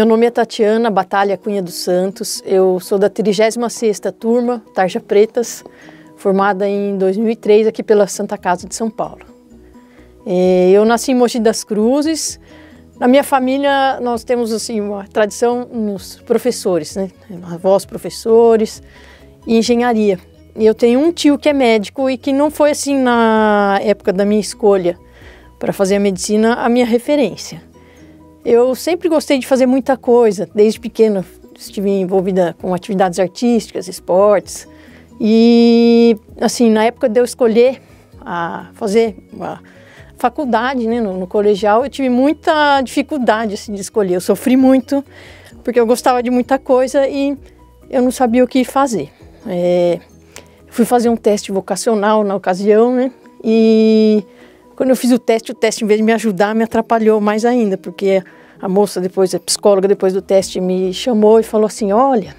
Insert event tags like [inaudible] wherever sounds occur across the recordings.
Meu nome é Tatiana Batalha Cunha dos Santos. Eu sou da 36ª turma Tarja Pretas, formada em 2003 aqui pela Santa Casa de São Paulo. Eu nasci em Mogi das Cruzes. Na minha família nós temos assim uma tradição nos professores, né? Avós professores e engenharia. Eu tenho um tio que é médico e que não foi assim na época da minha escolha para fazer a medicina a minha referência. Eu sempre gostei de fazer muita coisa, desde pequena estive envolvida com atividades artísticas, esportes. E assim, na época de eu escolher a fazer a faculdade, né, no, no colegial, eu tive muita dificuldade assim, de escolher. Eu sofri muito porque eu gostava de muita coisa e eu não sabia o que fazer. É, fui fazer um teste vocacional na ocasião, né? E quando eu fiz o teste, o teste, em vez de me ajudar, me atrapalhou mais ainda, porque a moça, depois, a psicóloga, depois do teste, me chamou e falou assim: Olha,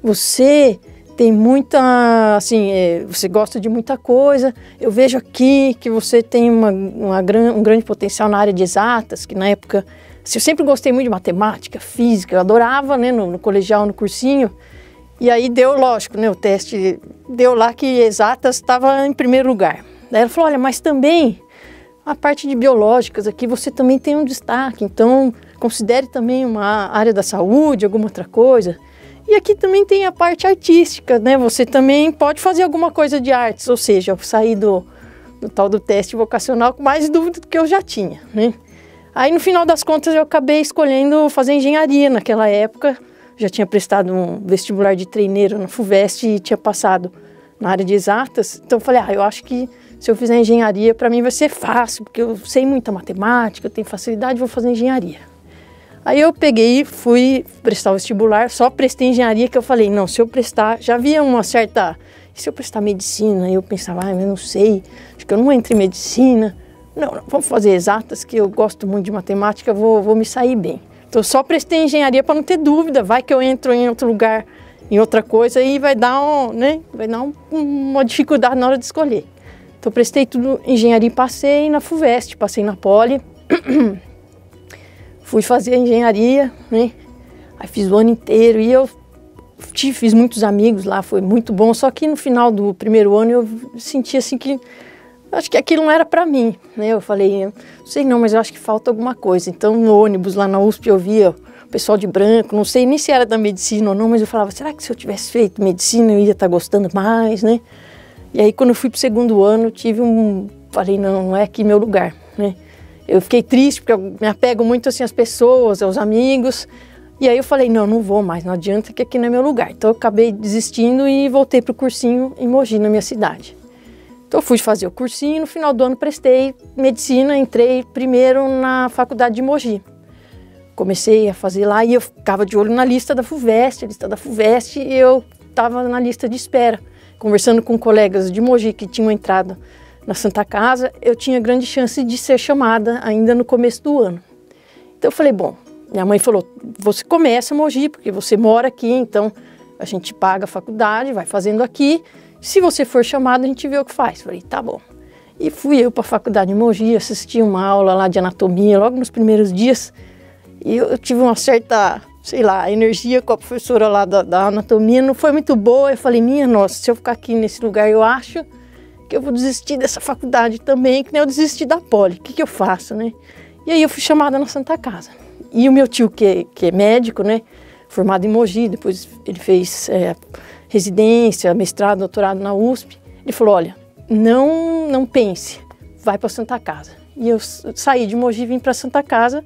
você tem muita, assim, é, você gosta de muita coisa. Eu vejo aqui que você tem uma, uma gran, um grande potencial na área de exatas, que na época, assim, eu sempre gostei muito de matemática, física, eu adorava, né, no, no colegial, no cursinho. E aí deu, lógico, né, o teste deu lá que exatas estava em primeiro lugar. Daí ela falou: Olha, mas também a parte de biológicas aqui você também tem um destaque, então considere também uma área da saúde, alguma outra coisa. E aqui também tem a parte artística, né? Você também pode fazer alguma coisa de artes, ou seja, eu saí do, do tal do teste vocacional com mais dúvida do que eu já tinha, né? Aí no final das contas eu acabei escolhendo fazer engenharia naquela época. Já tinha prestado um vestibular de treineiro na FUVEST e tinha passado na área de exatas. Então eu falei, ah, eu acho que se eu fizer engenharia, para mim vai ser fácil, porque eu sei muita matemática, eu tenho facilidade, vou fazer engenharia. Aí eu peguei, fui prestar o vestibular, só prestei engenharia que eu falei, não, se eu prestar, já havia uma certa, e se eu prestar medicina? Eu pensava, ah, eu não sei, acho que eu não entro em medicina. Não, não vamos fazer exatas, que eu gosto muito de matemática, vou, vou me sair bem. Então só prestei engenharia para não ter dúvida, vai que eu entro em outro lugar, em outra coisa e vai dar, um, né, vai dar um, uma dificuldade na hora de escolher. Então prestei tudo engenharia e passei na FUVEST, passei na Poli. [clears throat] Fui fazer engenharia, né? Aí fiz o ano inteiro e eu tive, fiz muitos amigos lá, foi muito bom. Só que no final do primeiro ano eu senti assim que acho que aquilo não era para mim, né? Eu falei, não sei não, mas eu acho que falta alguma coisa. Então no ônibus lá na USP eu via o pessoal de branco, não sei nem se era da medicina ou não, mas eu falava, será que se eu tivesse feito medicina eu ia estar tá gostando mais, né? E aí quando eu fui para o segundo ano, tive um, falei não, não é aqui meu lugar, né? Eu fiquei triste porque eu me apego muito assim às pessoas, aos amigos. E aí eu falei não, não vou mais, não adianta que aqui não é meu lugar. Então eu acabei desistindo e voltei para o cursinho em Mogi, na minha cidade. Então eu fui fazer o cursinho, no final do ano prestei medicina, entrei primeiro na faculdade de Mogi. Comecei a fazer lá e eu ficava de olho na lista da FUVEST, lista da FUVEST, e eu estava na lista de espera conversando com colegas de Mogi que tinham entrado na Santa Casa, eu tinha grande chance de ser chamada ainda no começo do ano. Então eu falei, bom, minha mãe falou, você começa Mogi, porque você mora aqui, então a gente paga a faculdade, vai fazendo aqui, se você for chamado, a gente vê o que faz. Falei, tá bom. E fui eu para a faculdade de Mogi, assisti uma aula lá de anatomia logo nos primeiros dias, e eu tive uma certa sei lá, a energia com a professora lá da, da, anatomia não foi muito boa. Eu falei, minha nossa, se eu ficar aqui nesse lugar, eu acho que eu vou desistir dessa faculdade também, que nem eu desisti da Poli. O que, que eu faço, né? E aí eu fui chamada na Santa Casa. E o meu tio, que, é, que é médico, né, formado em Mogi, depois ele fez é, residência, mestrado, doutorado na USP, ele falou, olha, não, não pense, vai para Santa Casa. E eu saí de Mogi, vim para Santa Casa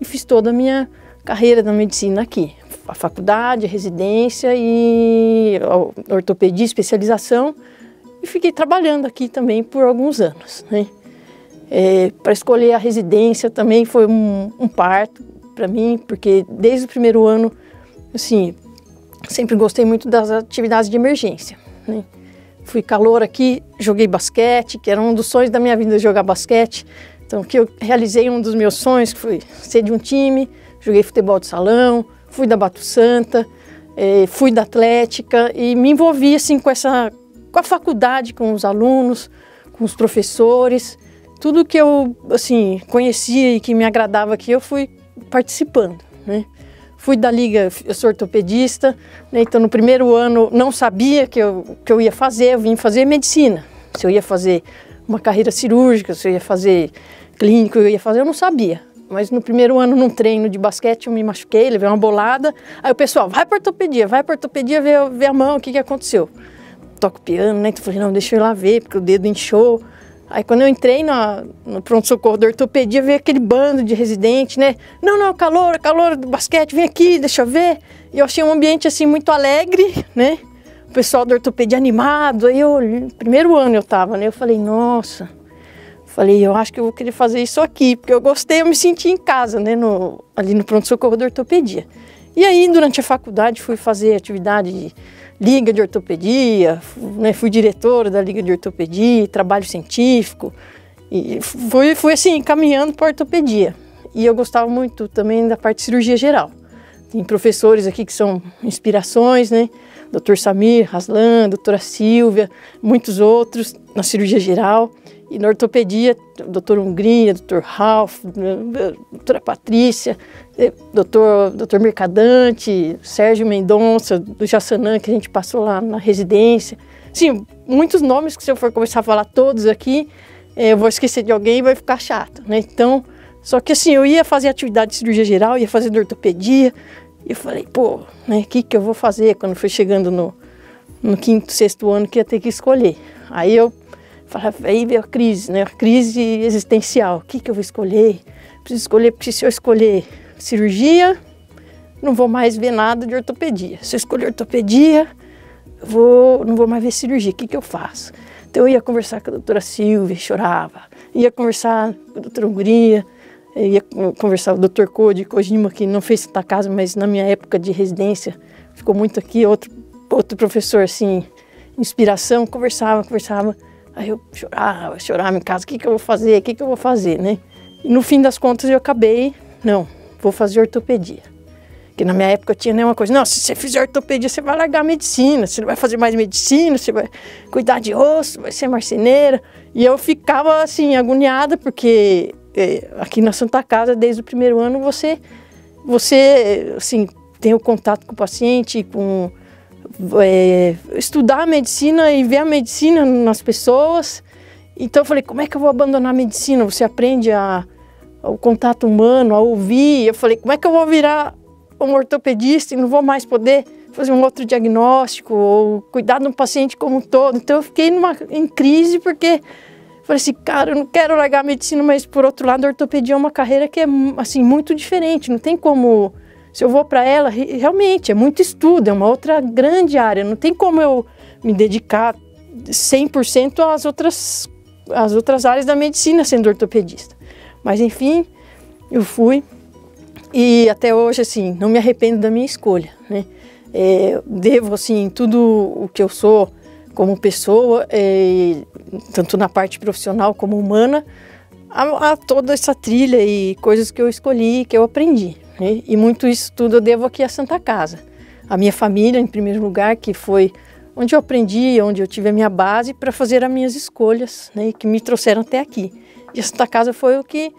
e fiz toda a minha carreira da medicina aqui. A faculdade, a residência e a ortopedia, especialização. E fiquei trabalhando aqui também por alguns anos. Né? É, para escolher a residência também foi um, um parto para mim, porque desde o primeiro ano, assim, sempre gostei muito das atividades de emergência. Né? Fui calor aqui, joguei basquete, que era um dos sonhos da minha vida jogar basquete. Então, que eu realizei um dos meus sonhos, que foi ser de um time, joguei futebol de salão, fui da Bato Santa, eh, fui da Atlética e me envolvi assim com essa com a faculdade, com os alunos, com os professores, tudo que eu assim conhecia e que me agradava aqui eu fui participando. né? Fui da liga, eu sou ortopedista, né? então no primeiro ano não sabia que eu, que eu ia fazer, eu vim fazer medicina. Se eu ia fazer uma carreira cirúrgica, se eu ia fazer clínico, eu ia fazer, eu não sabia. Mas no primeiro ano, num treino de basquete, eu me machuquei, levei uma bolada. Aí o pessoal, vai para ortopedia, vai para ortopedia ver, ver a mão, o que, que aconteceu. Toco piano, né? Então falei, não, deixa eu ir lá ver, porque o dedo inchou. Aí quando eu entrei no pronto-socorro da ortopedia, veio aquele bando de residente, né? Não, não, calor, calor do basquete, vem aqui, deixa eu ver. E eu achei um ambiente assim muito alegre, né? O pessoal da ortopedia animado. Aí eu, primeiro ano eu tava, né? Eu falei, nossa. Falei, eu acho que eu vou querer fazer isso aqui, porque eu gostei, eu me senti em casa, né? No, ali no pronto-socorro da ortopedia. E aí, durante a faculdade, fui fazer atividade de liga de ortopedia, né, fui diretora da liga de ortopedia, trabalho científico, e fui, fui assim, caminhando para ortopedia. E eu gostava muito também da parte de cirurgia geral. Tem professores aqui que são inspirações, né? Dr. Samir Haslan, doutora Silvia, muitos outros na cirurgia geral. E na ortopedia, doutor Hungria, doutor Ralph, doutora Patrícia, eh, doutor, doutor Mercadante, Sérgio Mendonça, do Jassanã, que a gente passou lá na residência. Sim, muitos nomes que se eu for começar a falar todos aqui, eh, eu vou esquecer de alguém e vai ficar chato, né? Então, só que assim, eu ia fazer atividade de cirurgia geral, ia fazer ortopedia, e eu falei, pô, né, o que, que eu vou fazer quando foi chegando no, no quinto, sexto ano que ia ter que escolher? Aí eu aí veio a crise, né? A crise existencial. O que, que eu vou escolher? Preciso escolher, porque se eu escolher cirurgia, não vou mais ver nada de ortopedia. Se eu escolher ortopedia, vou, não vou mais ver cirurgia. O que, que eu faço? Então eu ia conversar com a doutora Silvia, chorava. Ia conversar com a doutora Hungria, ia conversar com o doutor Code, Kojima, que não fez Santa Casa, mas na minha época de residência ficou muito aqui. Outro, outro professor, assim, inspiração, conversava, conversava. Aí eu chorava, chorava em casa, o que, que eu vou fazer, o que, que eu vou fazer, né? E no fim das contas eu acabei, não, vou fazer ortopedia. Que na minha época tinha nenhuma coisa, não, se você fizer ortopedia, você vai largar a medicina, você não vai fazer mais medicina, você vai cuidar de osso, vai ser marceneira. E eu ficava assim, agoniada, porque é, aqui na Santa Casa, desde o primeiro ano, você, você assim, tem o contato com o paciente, com é, estudar a medicina e ver a medicina nas pessoas. Então eu falei, como é que eu vou abandonar a medicina? Você aprende a, o contato humano, a ouvir. Eu falei, como é que eu vou virar um ortopedista e não vou mais poder fazer um outro diagnóstico ou cuidar de um paciente como um todo? Então eu fiquei numa, em crise porque falei assim, cara, eu não quero largar a medicina, mas por outro lado a ortopedia é uma carreira que é assim muito diferente. Não tem como se eu vou para ela, realmente é muito estudo, é uma outra grande área, não tem como eu me dedicar 100% às outras, às outras áreas da medicina sendo ortopedista. Mas enfim, eu fui e até hoje, assim, não me arrependo da minha escolha, né? É, devo, assim, tudo o que eu sou como pessoa, é, tanto na parte profissional como humana, a, a toda essa trilha e coisas que eu escolhi, que eu aprendi. Né? E muito isso tudo eu devo aqui à Santa Casa. A minha família, em primeiro lugar, que foi onde eu aprendi, onde eu tive a minha base para fazer as minhas escolhas, né? que me trouxeram até aqui. E a Santa Casa foi o que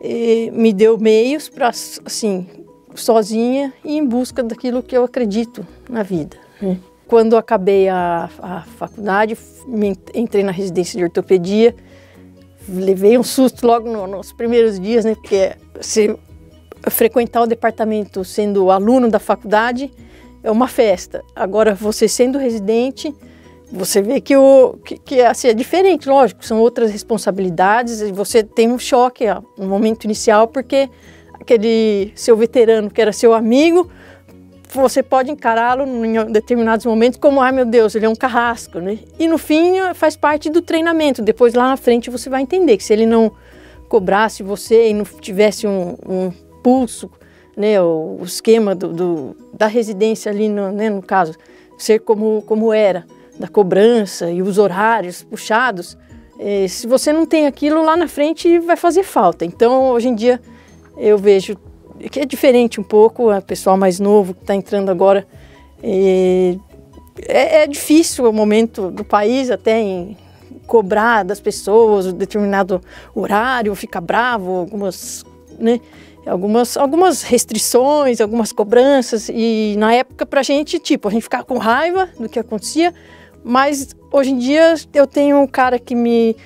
eh, me deu meios para, assim, sozinha e em busca daquilo que eu acredito na vida. Né? Quando acabei a, a faculdade, entrei na residência de ortopedia, levei um susto logo no, nos primeiros dias, né? Porque se frequentar o departamento sendo aluno da faculdade é uma festa. Agora, você sendo residente, você vê que, o, que, que assim, é diferente, lógico, são outras responsabilidades e você tem um choque no momento inicial, porque aquele seu veterano que era seu amigo, você pode encará-lo em determinados momentos como, ai meu Deus, ele é um carrasco, né? E no fim faz parte do treinamento. Depois lá na frente você vai entender que se ele não cobrasse você e não tivesse um, um pulso, né, o, o esquema do, do, da residência ali, no, né, no caso, ser como, como era, da cobrança e os horários puxados, eh, se você não tem aquilo lá na frente vai fazer falta. Então, hoje em dia, eu vejo que é diferente um pouco, o pessoal mais novo que está entrando agora, eh, é, é, difícil o momento do país até em cobrar das pessoas um determinado horário, ficar bravo, algumas, né? Algumas, algumas restrições, algumas cobranças, e na época para a gente, tipo, a gente ficava com raiva do que acontecia, mas hoje em dia eu tenho um cara que me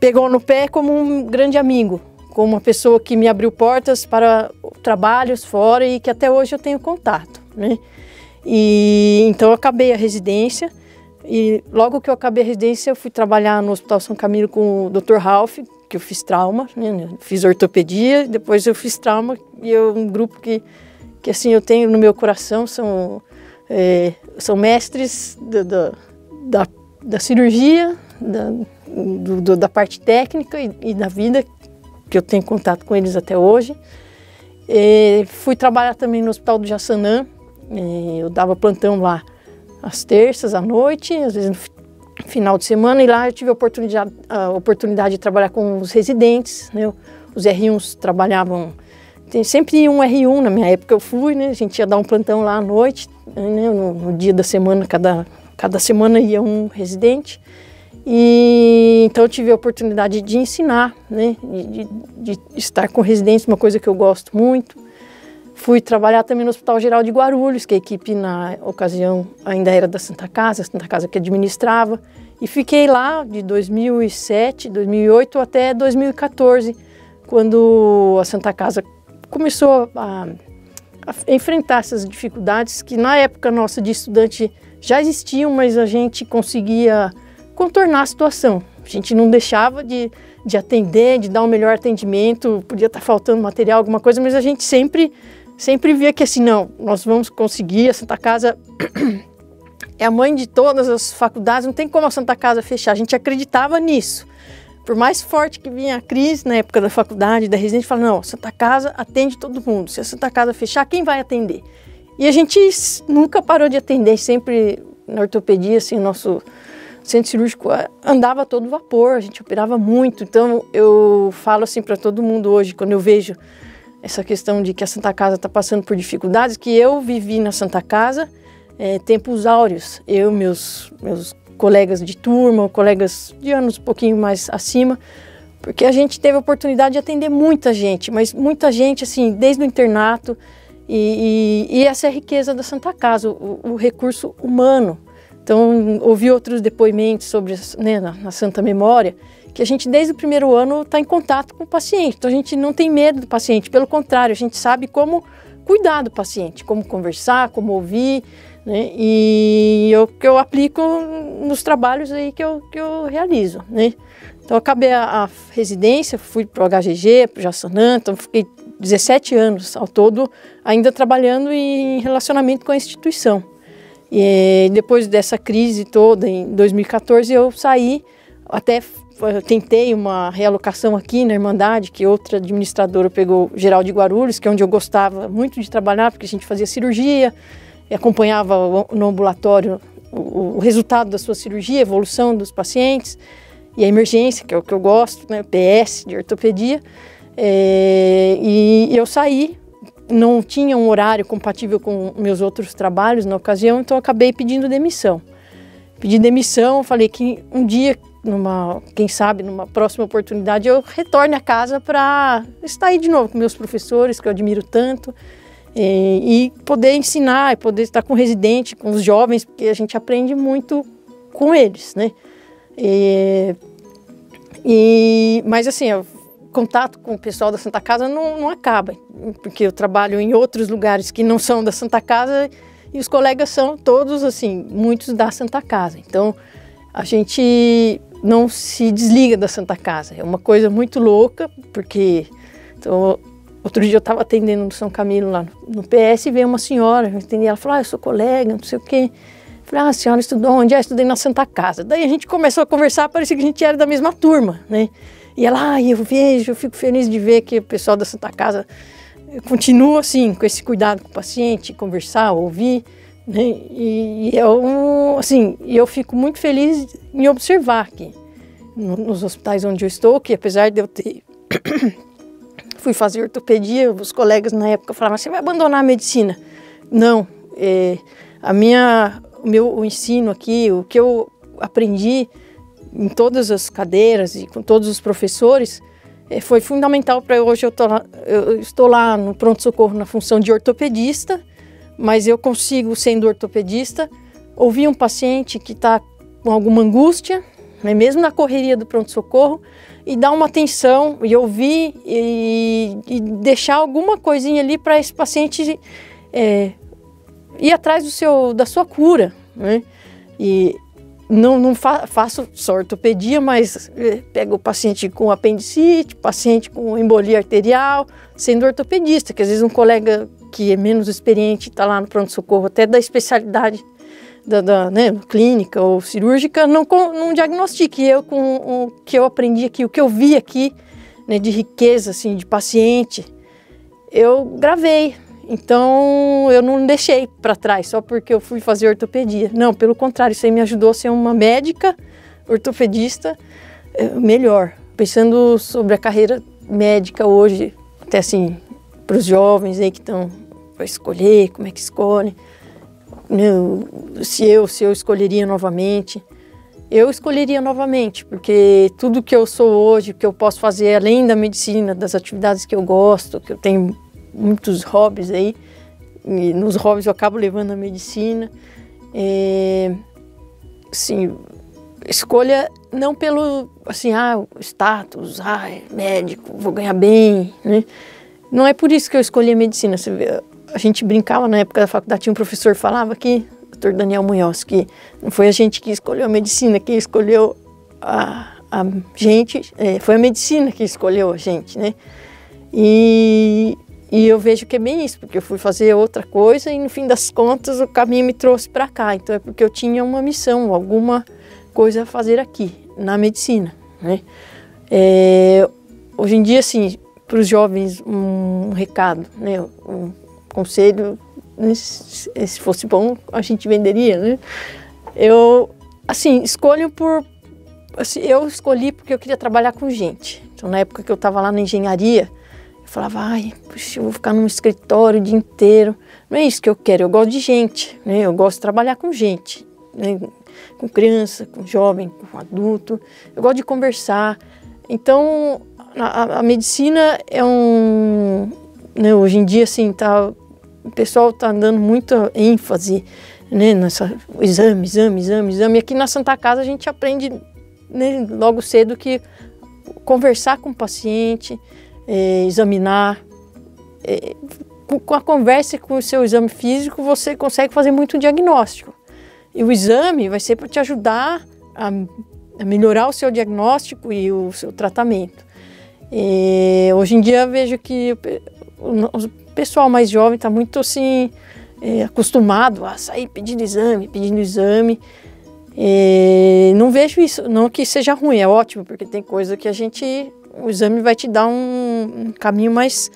pegou no pé como um grande amigo, como uma pessoa que me abriu portas para trabalhos fora e que até hoje eu tenho contato, né? E então eu acabei a residência e logo que eu acabei a residência eu fui trabalhar no Hospital São Camilo com o Dr. Ralph, que eu fiz trauma, né? fiz ortopedia, depois eu fiz trauma e eu, um grupo que, que assim eu tenho no meu coração são é, são mestres da, da, cirurgia, da, do, da parte técnica e, e, da vida que eu tenho contato com eles até hoje. E fui trabalhar também no Hospital do Jaçanã, eu dava plantão lá às terças à noite, às vezes final de semana e lá eu tive a oportunidade, a oportunidade de trabalhar com os residentes, né? Os R1s trabalhavam, tem sempre um R1 na minha época eu fui, né? A gente ia dar um plantão lá à noite, né? no, no dia da semana, cada, cada semana ia um residente. E então eu tive a oportunidade de ensinar, né? De, de, de estar com residentes, uma coisa que eu gosto muito. Fui trabalhar também no Hospital Geral de Guarulhos, que a equipe na ocasião ainda era da Santa Casa, a Santa Casa que administrava, e fiquei lá de 2007, 2008 até 2014, quando a Santa Casa começou a, a enfrentar essas dificuldades que na época nossa de estudante já existiam, mas a gente conseguia contornar a situação. A gente não deixava de, de atender, de dar um melhor atendimento, podia estar faltando material, alguma coisa, mas a gente sempre sempre via que assim, não, nós vamos conseguir, a Santa Casa [clears throat] é a mãe de todas as faculdades, não tem como a Santa Casa fechar. A gente acreditava nisso. Por mais forte que vinha a crise na época da faculdade, da residência, fala, não, a Santa Casa atende todo mundo. Se a Santa Casa fechar, quem vai atender? E a gente nunca parou de atender, sempre na ortopedia, assim, nosso centro cirúrgico andava todo vapor, a gente operava muito. Então eu falo assim para todo mundo hoje, quando eu vejo essa questão de que a Santa Casa está passando por dificuldades, que eu vivi na Santa Casa é, tempos áureos. Eu, meus, meus colegas de turma, colegas de anos um pouquinho mais acima, porque a gente teve a oportunidade de atender muita gente, mas muita gente, assim, desde o internato, e, e, e essa é a riqueza da Santa Casa, o, o recurso humano. Então, ouvi outros depoimentos sobre né, na, na Santa Memória, que a gente desde o primeiro ano está em contato com o paciente. Então a gente não tem medo do paciente, pelo contrário, a gente sabe como cuidar do paciente, como conversar, como ouvir, né? E que eu aplico nos trabalhos aí que eu, que eu realizo, né? Então acabei a, a residência, fui para o HGG, para o Jaçanã, então fiquei 17 anos ao todo ainda trabalhando em relacionamento com a instituição. E depois dessa crise toda, em 2014, eu saí, até eu tentei uma realocação aqui na Irmandade, que outra administradora pegou geral de Guarulhos, que é onde eu gostava muito de trabalhar, porque a gente fazia cirurgia e acompanhava no ambulatório o, o resultado da sua cirurgia, a evolução dos pacientes e a emergência, que é o que eu gosto, né, PS de ortopedia. É, e eu saí, não tinha um horário compatível com meus outros trabalhos na ocasião, então acabei pedindo demissão. Pedi demissão, falei que um dia numa, quem sabe, numa próxima oportunidade, eu retorne a casa para estar aí de novo com meus professores, que eu admiro tanto, e, e poder ensinar, e poder estar com o residente, com os jovens, porque a gente aprende muito com eles, né? E, e, mas assim, o contato com o pessoal da Santa Casa não, não acaba, porque eu trabalho em outros lugares que não são da Santa Casa e os colegas são todos, assim, muitos da Santa Casa. Então, a gente não se desliga da Santa Casa. É uma coisa muito louca, porque então, outro dia eu estava atendendo no São Camilo lá no, PS e veio uma senhora, eu ela falou, ah, eu sou colega, não sei o quê. Eu falei, ah, a senhora estudou onde? Ah, estudei na Santa Casa. Daí a gente começou a conversar, parecia que a gente era da mesma turma, né? E ela, ah, eu vejo, eu fico feliz de ver que o pessoal da Santa Casa continua assim, com esse cuidado com o paciente, conversar, ouvir. Né? E, e eu, assim, eu fico muito feliz em observar que nos hospitais onde eu estou, que apesar de eu ter [coughs] fui fazer ortopedia, os colegas na época falavam: "Você vai abandonar a medicina?" Não, é, a minha, o meu o ensino aqui, o que eu aprendi em todas as cadeiras e com todos os professores, é, foi fundamental para hoje eu, tô lá, eu estou lá no pronto socorro na função de ortopedista, mas eu consigo sendo ortopedista ouvir um paciente que está com alguma angústia, né, mesmo na correria do pronto socorro, e dar uma atenção e ouvir e, e deixar alguma coisinha ali para esse paciente é, ir atrás do seu, da sua cura. Né? E não, não fa faço só ortopedia, mas é, pego o paciente com apendicite, paciente com embolia arterial, sendo ortopedista, que às vezes um colega que é menos experiente está lá no pronto-socorro, até da especialidade da, da né, clínica ou cirúrgica, não, não diagnostique. Eu, com o que eu aprendi aqui, o que eu vi aqui, né, de riqueza, assim, de paciente, eu gravei. Então, eu não deixei para trás só porque eu fui fazer ortopedia. Não, pelo contrário, isso aí me ajudou a ser uma médica ortopedista é, melhor. Pensando sobre a carreira médica hoje, até assim, para os jovens aí que estão para escolher, como é que escolhe se eu, se eu escolheria novamente. Eu escolheria novamente, porque tudo que eu sou hoje, que eu posso fazer além da medicina, das atividades que eu gosto, que eu tenho muitos hobbies aí, nos hobbies eu acabo levando a medicina. É, assim, escolha não pelo assim, ah, status, ah, é médico, vou ganhar bem, né? Não é por isso que eu escolhi a medicina. Você vê, a gente brincava na época da faculdade, tinha um professor que falava que, Dr. Daniel Munhoz, que não foi a gente que escolheu a medicina, quem escolheu a, a gente, é, foi a medicina que escolheu a gente, né? E, e eu vejo que é bem isso, porque eu fui fazer outra coisa e no fim das contas o caminho me trouxe para cá. Então é porque eu tinha uma missão, alguma coisa a fazer aqui, na medicina, né? É, hoje em dia, assim, para os jovens um recado, né? Conselho, né, se fosse bom, a gente venderia, né? Eu, assim, escolho por... Assim, eu escolhi porque eu queria trabalhar com gente. Então, na época que eu estava lá na engenharia, eu falava, ai, puxa, eu vou ficar num escritório o dia inteiro. Não é isso que eu quero, eu gosto de gente, né? Eu gosto de trabalhar com gente, né? com criança, com jovem, com adulto. Eu gosto de conversar. Então, a, a medicina é um... Né, hoje em dia, assim, tá o pessoal está dando muita ênfase né, nessa exame, exame, exame, exame. E aqui na Santa Casa a gente aprende né, logo cedo que conversar com o paciente, é, examinar, é, com a conversa com o seu exame físico você consegue fazer muito diagnóstico. E o exame vai ser para te ajudar a, a, melhorar o seu diagnóstico e o seu tratamento. E, hoje em dia vejo que pessoal mais jovem está muito assim é, acostumado a sair pedindo exame, pedindo exame. E não vejo isso, não que seja ruim, é ótimo, porque tem coisa que a gente, o exame vai te dar um, um caminho mais,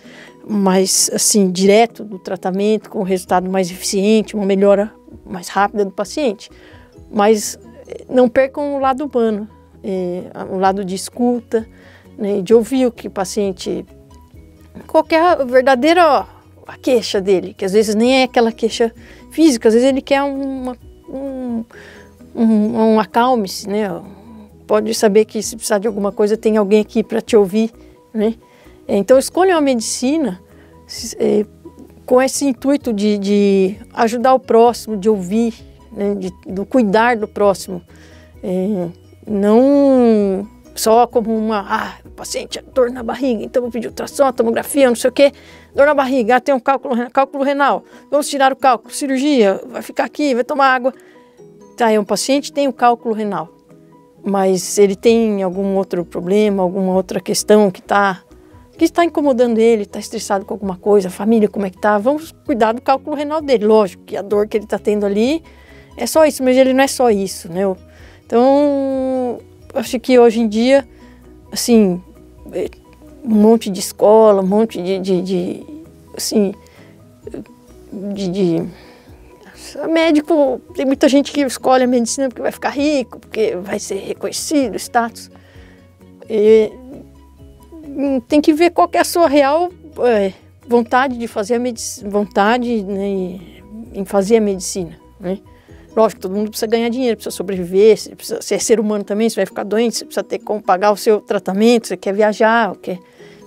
mais assim, direto do tratamento, com resultado mais eficiente, uma melhora mais rápida do paciente. Mas é, não percam o lado humano, é, o lado de escuta, né, de ouvir o que o paciente qualquer verdadeira a queixa dele, que às vezes nem é aquela queixa física, às vezes ele quer uma, um, um, um acalme-se, né? Pode saber que se precisar de alguma coisa tem alguém aqui para te ouvir, né? Então escolha uma medicina é, com esse intuito de, de, ajudar o próximo, de ouvir, né? de, do cuidar do próximo, é, não só como uma, ah, o paciente é dor na barriga, então vou pedir ultrassom, tomografia, não sei o quê, dor na barriga, ah, tem um cálculo, cálculo renal, vamos tirar o cálculo, cirurgia, vai ficar aqui, vai tomar água. Tá, é um paciente tem o cálculo renal, mas ele tem algum outro problema, alguma outra questão que está que está incomodando ele, está estressado com alguma coisa, a família como é que está, vamos cuidar do cálculo renal dele, lógico que a dor que ele está tendo ali é só isso, mas ele não é só isso, né? Então, acho que hoje em dia, assim, é, um monte de escola, um monte de, de, de assim, de, de, médico, tem muita gente que escolhe a medicina porque vai ficar rico, porque vai ser reconhecido, status. E, hum, tem que ver qual é a sua real é, vontade de fazer a medicina, vontade né, em fazer a medicina, né? Lógico, todo mundo precisa ganhar dinheiro, precisa sobreviver, você, precisa, é ser humano também, você vai ficar doente, você precisa ter como pagar o seu tratamento, você quer viajar, quer,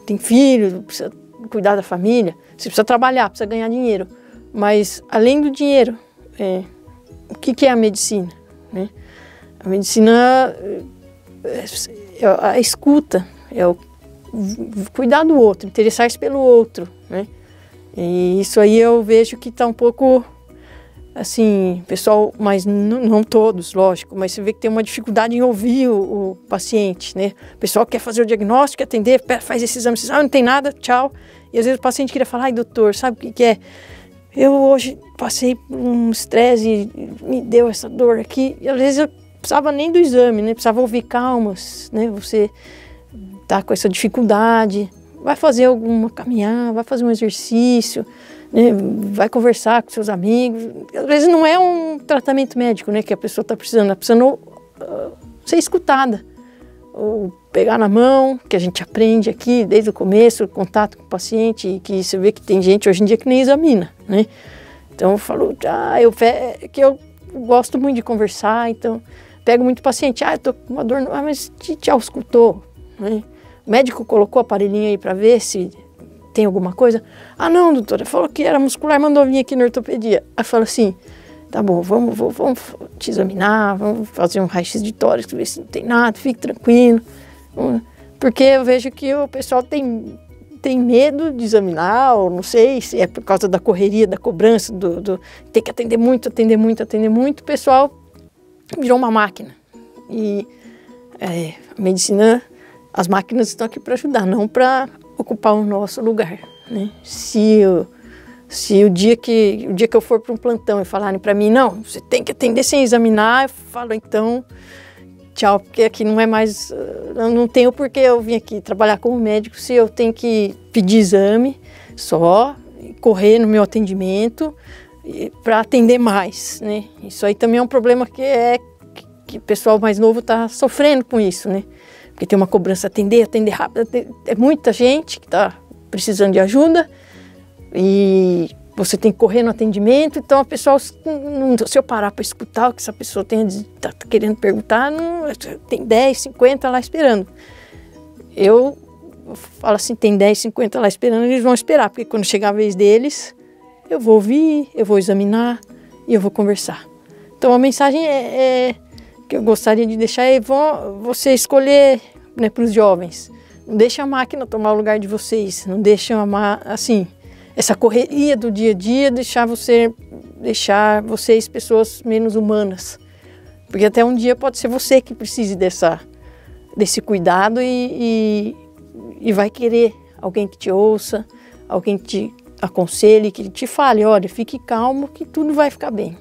tem filho, precisa cuidar da família, você precisa trabalhar, precisa ganhar dinheiro. Mas além do dinheiro, é, o que, que, é a medicina? Né? A medicina é, é a escuta, é o cuidar do outro, interessar-se pelo outro, né? E isso aí eu vejo que está um pouco assim, pessoal, mas não, todos, lógico, mas você vê que tem uma dificuldade em ouvir o, o paciente, né? O pessoal quer fazer o diagnóstico, quer atender, faz esse exame, ah, não tem nada, tchau. E às vezes o paciente queria falar, ai doutor, sabe o que, que é? Eu hoje passei por um estresse e me deu essa dor aqui. E às vezes eu precisava nem do exame, né? Precisava ouvir calmas, né? Você tá com essa dificuldade, vai fazer alguma caminhar, vai fazer um exercício, né, vai conversar com seus amigos. Às vezes não é um tratamento médico né, que a pessoa está precisando, está precisando uh, ser escutada. Ou pegar na mão, que a gente aprende aqui desde o começo, o contato com o paciente, que você vê que tem gente hoje em dia que nem examina, né? Então eu falo, ah, eu, que eu gosto muito de conversar, então pego muito paciente, ah, eu com uma dor, ah, mas te, te auscultou, né? O médico colocou o aparelhinho aí para ver se tem alguma coisa. Ah, não, doutora, falou que era muscular, mandou vir aqui na ortopedia. Aí falou assim, tá bom, vamos, vamos, vamos te examinar, vamos fazer um raio-x de tórax, ver se não tem nada, fique tranquilo. Porque eu vejo que o pessoal tem, tem medo de examinar, ou não sei se é por causa da correria, da cobrança, do, do ter que atender muito, atender muito, atender muito, o pessoal virou uma máquina. E é, a medicina as máquinas estão aqui para ajudar, não para ocupar o nosso lugar. Né? Se, eu, se o, dia que, o dia que eu for para um plantão e falarem para mim, não, você tem que atender sem examinar, eu falo então, tchau, porque aqui não é mais. Eu não tenho por que eu vim aqui trabalhar como médico se eu tenho que pedir exame só, correr no meu atendimento para atender mais. Né? Isso aí também é um problema que é que o pessoal mais novo está sofrendo com isso, né? Porque tem uma cobrança atender, atender rápido. É muita gente que está precisando de ajuda e você tem que correr no atendimento. Então, a pessoa, se eu parar para escutar o que essa pessoa está querendo perguntar, não, tem 10, 50 lá esperando. Eu falo assim: tem 10, 50 lá esperando, eles vão esperar, porque quando chegar a vez deles, eu vou ouvir, eu vou examinar e eu vou conversar. Então, a mensagem é, é que eu gostaria de deixar é você escolher né, para os jovens. Não deixe a máquina tomar o lugar de vocês. Não deixe a, assim, essa correria do dia a dia deixar você deixar vocês pessoas menos humanas. Porque até um dia pode ser você que precise dessa, desse cuidado e, e, e vai querer alguém que te ouça, alguém que te aconselhe, que te fale, olha, fique calmo que tudo vai ficar bem.